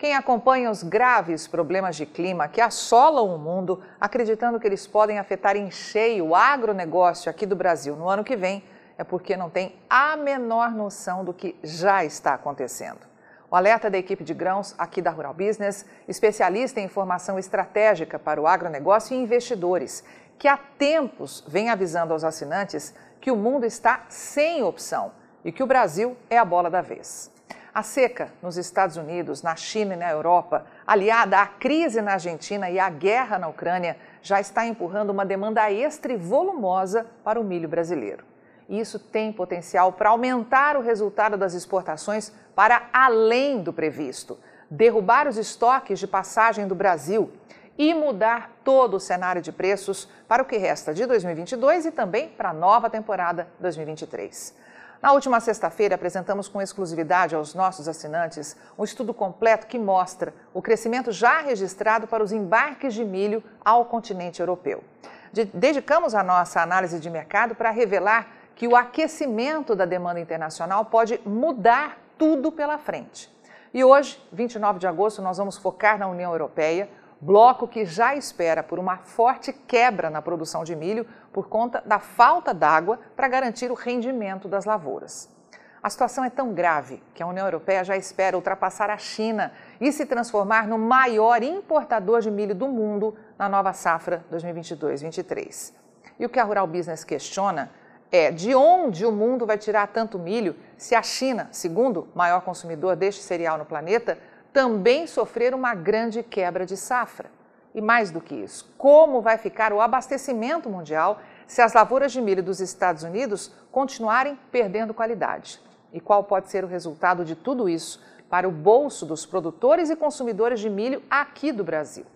Quem acompanha os graves problemas de clima que assolam o mundo, acreditando que eles podem afetar em cheio o agronegócio aqui do Brasil no ano que vem, é porque não tem a menor noção do que já está acontecendo. O alerta da equipe de grãos aqui da Rural Business, especialista em informação estratégica para o agronegócio e investidores, que há tempos vem avisando aos assinantes que o mundo está sem opção e que o Brasil é a bola da vez. A seca nos Estados Unidos, na China e na Europa, aliada à crise na Argentina e à guerra na Ucrânia, já está empurrando uma demanda extra e volumosa para o milho brasileiro. E isso tem potencial para aumentar o resultado das exportações para além do previsto, derrubar os estoques de passagem do Brasil e mudar todo o cenário de preços para o que resta de 2022 e também para a nova temporada 2023. Na última sexta-feira, apresentamos com exclusividade aos nossos assinantes um estudo completo que mostra o crescimento já registrado para os embarques de milho ao continente europeu. Dedicamos a nossa análise de mercado para revelar que o aquecimento da demanda internacional pode mudar tudo pela frente. E hoje, 29 de agosto, nós vamos focar na União Europeia, bloco que já espera por uma forte quebra na produção de milho por conta da falta d'água para garantir o rendimento das lavouras. A situação é tão grave que a União Europeia já espera ultrapassar a China e se transformar no maior importador de milho do mundo na nova safra 2022-23. E o que a Rural Business questiona é de onde o mundo vai tirar tanto milho se a China, segundo maior consumidor deste cereal no planeta, também sofrer uma grande quebra de safra. E mais do que isso, como vai ficar o abastecimento mundial se as lavouras de milho dos Estados Unidos continuarem perdendo qualidade? E qual pode ser o resultado de tudo isso para o bolso dos produtores e consumidores de milho aqui do Brasil?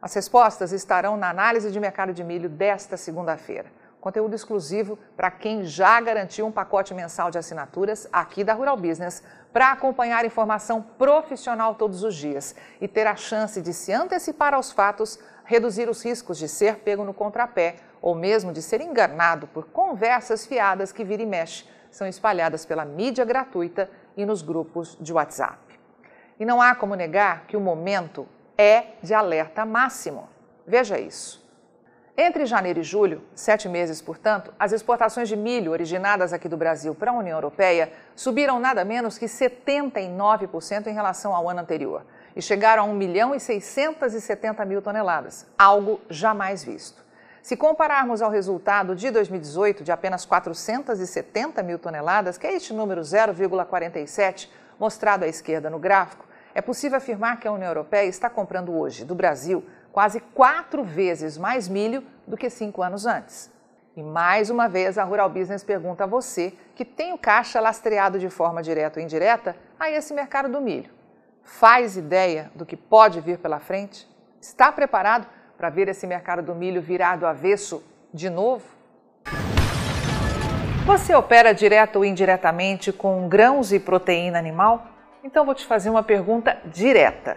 As respostas estarão na análise de mercado de milho desta segunda-feira. Conteúdo exclusivo para quem já garantiu um pacote mensal de assinaturas aqui da Rural Business para acompanhar informação profissional todos os dias e ter a chance de se antecipar aos fatos, reduzir os riscos de ser pego no contrapé ou mesmo de ser enganado por conversas fiadas que vira e mexe são espalhadas pela mídia gratuita e nos grupos de WhatsApp. E não há como negar que o momento é de alerta máximo. Veja isso. Entre janeiro e julho, sete meses, portanto, as exportações de milho originadas aqui do Brasil para a União Europeia subiram nada menos que 79% em relação ao ano anterior e chegaram a 1 milhão e 670 mil toneladas, algo jamais visto. Se compararmos ao resultado de 2018 de apenas 470 mil toneladas, que é este número 0,47 mostrado à esquerda no gráfico, é possível afirmar que a União Europeia está comprando hoje do Brasil quase quatro vezes mais milho do que cinco anos antes. E mais uma vez a Rural Business pergunta a você que tem o caixa lastreado de forma direta ou indireta a esse mercado do milho. Faz ideia do que pode vir pela frente? Está preparado para ver esse mercado do milho virar do avesso de novo? Você opera direto ou indiretamente com grãos e proteína animal? Então vou te fazer uma pergunta direta.